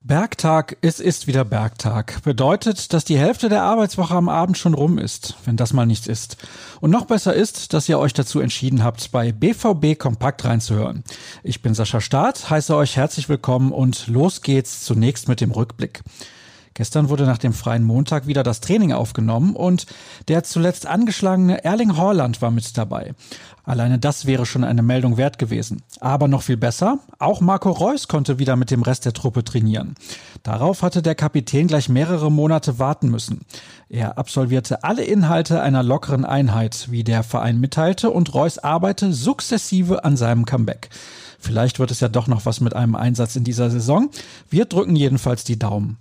Bergtag, es ist wieder Bergtag. Bedeutet, dass die Hälfte der Arbeitswoche am Abend schon rum ist, wenn das mal nichts ist. Und noch besser ist, dass ihr euch dazu entschieden habt, bei BVB Kompakt reinzuhören. Ich bin Sascha Staat, heiße euch herzlich willkommen und los geht's zunächst mit dem Rückblick. Gestern wurde nach dem freien Montag wieder das Training aufgenommen und der zuletzt angeschlagene Erling Haaland war mit dabei. Alleine das wäre schon eine Meldung wert gewesen. Aber noch viel besser, auch Marco Reus konnte wieder mit dem Rest der Truppe trainieren. Darauf hatte der Kapitän gleich mehrere Monate warten müssen. Er absolvierte alle Inhalte einer lockeren Einheit, wie der Verein mitteilte, und Reus arbeite sukzessive an seinem Comeback. Vielleicht wird es ja doch noch was mit einem Einsatz in dieser Saison. Wir drücken jedenfalls die Daumen.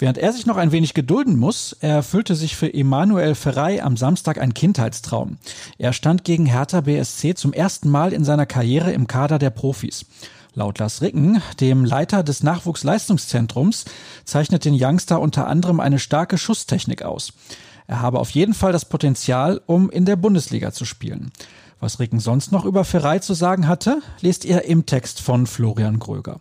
Während er sich noch ein wenig gedulden muss, erfüllte sich für Emanuel Ferrei am Samstag ein Kindheitstraum. Er stand gegen Hertha BSC zum ersten Mal in seiner Karriere im Kader der Profis. Laut Lars Ricken, dem Leiter des Nachwuchsleistungszentrums, zeichnet den Youngster unter anderem eine starke Schusstechnik aus. Er habe auf jeden Fall das Potenzial, um in der Bundesliga zu spielen. Was Ricken sonst noch über Ferrei zu sagen hatte, lest ihr im Text von Florian Gröger.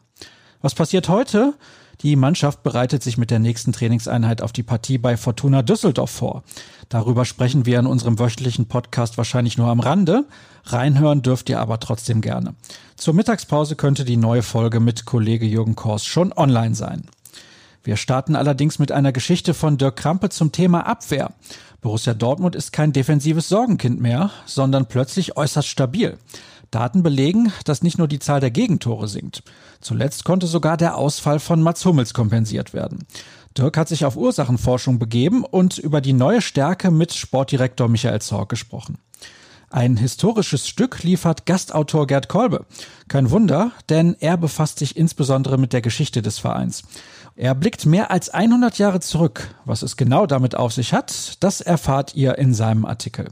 Was passiert heute? Die Mannschaft bereitet sich mit der nächsten Trainingseinheit auf die Partie bei Fortuna Düsseldorf vor. Darüber sprechen wir in unserem wöchentlichen Podcast wahrscheinlich nur am Rande. Reinhören dürft ihr aber trotzdem gerne. Zur Mittagspause könnte die neue Folge mit Kollege Jürgen Kors schon online sein. Wir starten allerdings mit einer Geschichte von Dirk Krampe zum Thema Abwehr. Borussia Dortmund ist kein defensives Sorgenkind mehr, sondern plötzlich äußerst stabil. Daten belegen, dass nicht nur die Zahl der Gegentore sinkt. Zuletzt konnte sogar der Ausfall von Mats Hummels kompensiert werden. Dirk hat sich auf Ursachenforschung begeben und über die neue Stärke mit Sportdirektor Michael Zorg gesprochen. Ein historisches Stück liefert Gastautor Gerd Kolbe. Kein Wunder, denn er befasst sich insbesondere mit der Geschichte des Vereins. Er blickt mehr als 100 Jahre zurück. Was es genau damit auf sich hat, das erfahrt ihr in seinem Artikel.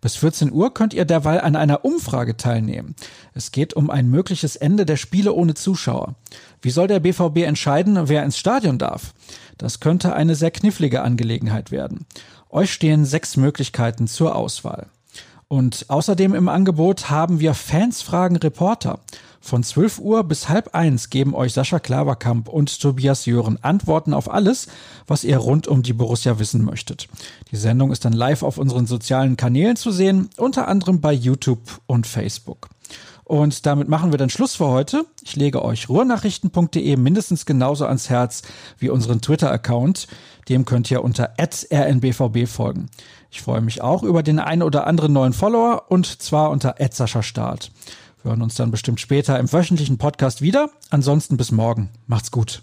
Bis 14 Uhr könnt ihr derweil an einer Umfrage teilnehmen. Es geht um ein mögliches Ende der Spiele ohne Zuschauer. Wie soll der BVB entscheiden, wer ins Stadion darf? Das könnte eine sehr knifflige Angelegenheit werden. Euch stehen sechs Möglichkeiten zur Auswahl. Und außerdem im Angebot haben wir Fans fragen Reporter. Von 12 Uhr bis halb eins geben euch Sascha Klaverkamp und Tobias Jören Antworten auf alles, was ihr rund um die Borussia wissen möchtet. Die Sendung ist dann live auf unseren sozialen Kanälen zu sehen, unter anderem bei YouTube und Facebook. Und damit machen wir dann Schluss für heute. Ich lege euch ruhrnachrichten.de mindestens genauso ans Herz wie unseren Twitter-Account. Dem könnt ihr unter rnbvb folgen. Ich freue mich auch über den einen oder anderen neuen Follower und zwar unter Start. Wir hören uns dann bestimmt später im wöchentlichen Podcast wieder. Ansonsten bis morgen. Macht's gut.